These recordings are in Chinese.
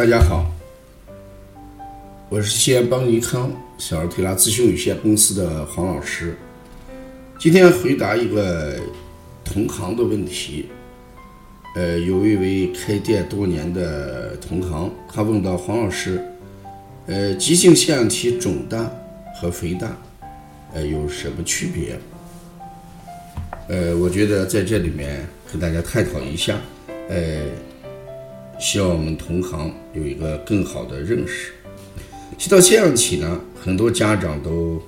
大家好，我是西安邦尼康小儿推拿咨询有限公司的黄老师。今天回答一个同行的问题。呃，有一位开店多年的同行，他问到黄老师，呃，急性腺样体肿大和肥大，呃，有什么区别？呃，我觉得在这里面跟大家探讨一下，呃，希望我们同行有一个更好的认识。提到腺样体呢，很多家长都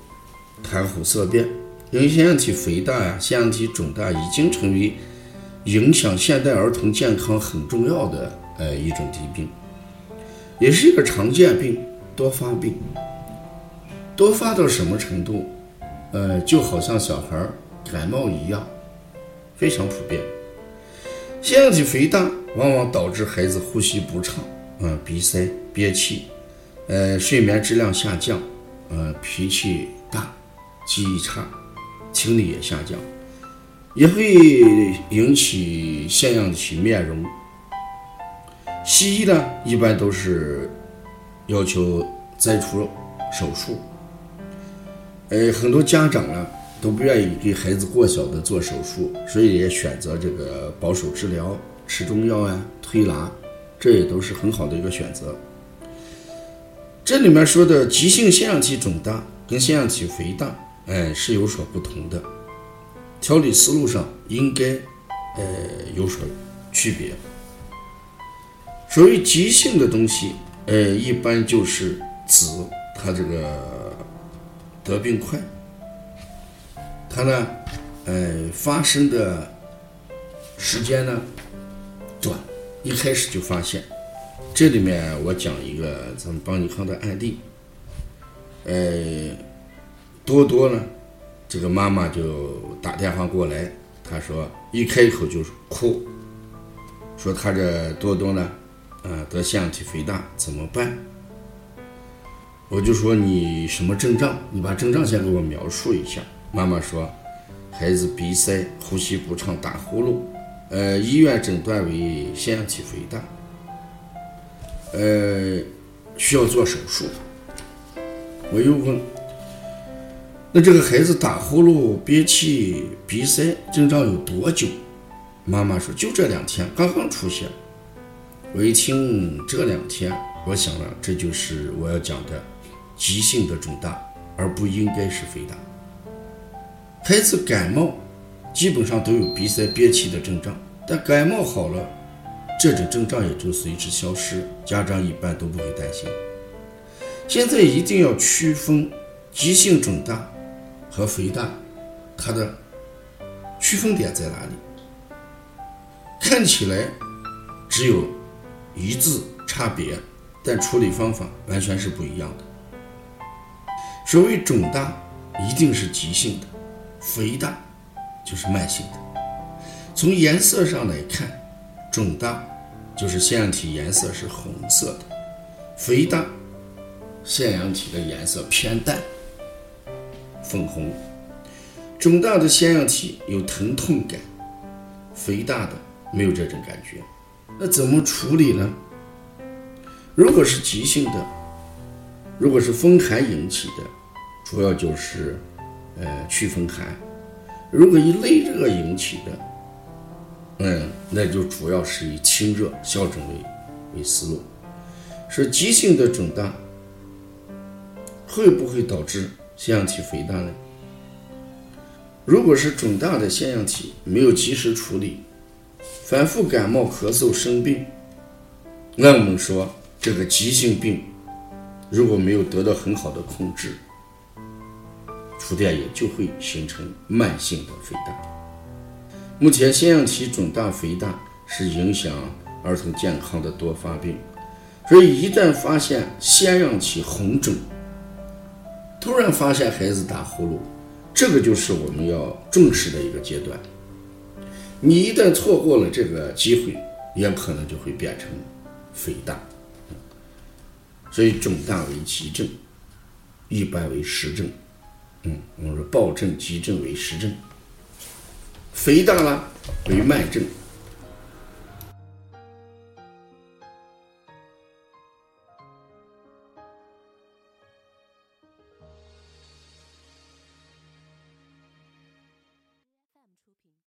谈虎色变，因为腺样体肥大呀、腺样体肿大已经成为影响现代儿童健康很重要的呃一种疾病，也是一个常见病，多发病。多发到什么程度？呃，就好像小孩感冒一样。非常普遍，腺样体肥大往往导致孩子呼吸不畅，嗯，鼻塞、憋气，呃，睡眠质量下降，呃，脾气大，记忆差，听力也下降，也会引起腺样体面容。西医呢，一般都是要求摘除手术，呃，很多家长呢。都不愿意给孩子过小的做手术，所以也选择这个保守治疗，吃中药啊，推拿，这也都是很好的一个选择。这里面说的急性腺样体肿大跟腺样体肥大，哎，是有所不同的，调理思路上应该呃有所区别。所谓急性的东西，呃，一般就是指它这个得病快。它呢，呃，发生的时间呢短，一开始就发现。这里面我讲一个咱们邦尼康的案例，呃，多多呢，这个妈妈就打电话过来，她说一开口就是哭，说她这多多呢，呃，得腺样体肥大怎么办？我就说你什么症状？你把症状先给我描述一下。妈妈说，孩子鼻塞、呼吸不畅、打呼噜，呃，医院诊断为腺样体肥大，呃，需要做手术。我又问，那这个孩子打呼噜、憋气、鼻塞症状有多久？妈妈说就这两天，刚刚出现。我一听这两天，我想了，这就是我要讲的急性的肿大，而不应该是肥大。孩子感冒，基本上都有鼻塞、憋气的症状，但感冒好了，这种症状也就随之消失，家长一般都不会担心。现在一定要区分急性肿大和肥大，它的区分点在哪里？看起来只有一字差别，但处理方法完全是不一样的。所谓肿大，一定是急性的。肥大就是慢性的。从颜色上来看，肿大就是腺样体颜色是红色的，肥大腺样体的颜色偏淡，粉红。肿大的腺样体有疼痛感，肥大的没有这种感觉。那怎么处理呢？如果是急性的，如果是风寒引起的，主要就是。呃，祛风寒。如果以内热引起的，嗯，那就主要是以清热消肿为为思路。是急性的肿大，会不会导致腺样体肥大呢？如果是肿大的腺样体没有及时处理，反复感冒、咳嗽、生病，那我们说这个急性病如果没有得到很好的控制。出电也就会形成慢性的肥大。目前腺样体肿大、肥大是影响儿童健康的多发病，所以一旦发现腺样体红肿，突然发现孩子打呼噜，这个就是我们要重视的一个阶段。你一旦错过了这个机会，也可能就会变成肥大。所以肿大为急症，一般为实症。嗯，我们说暴症、急症为实症，肥大了为慢症。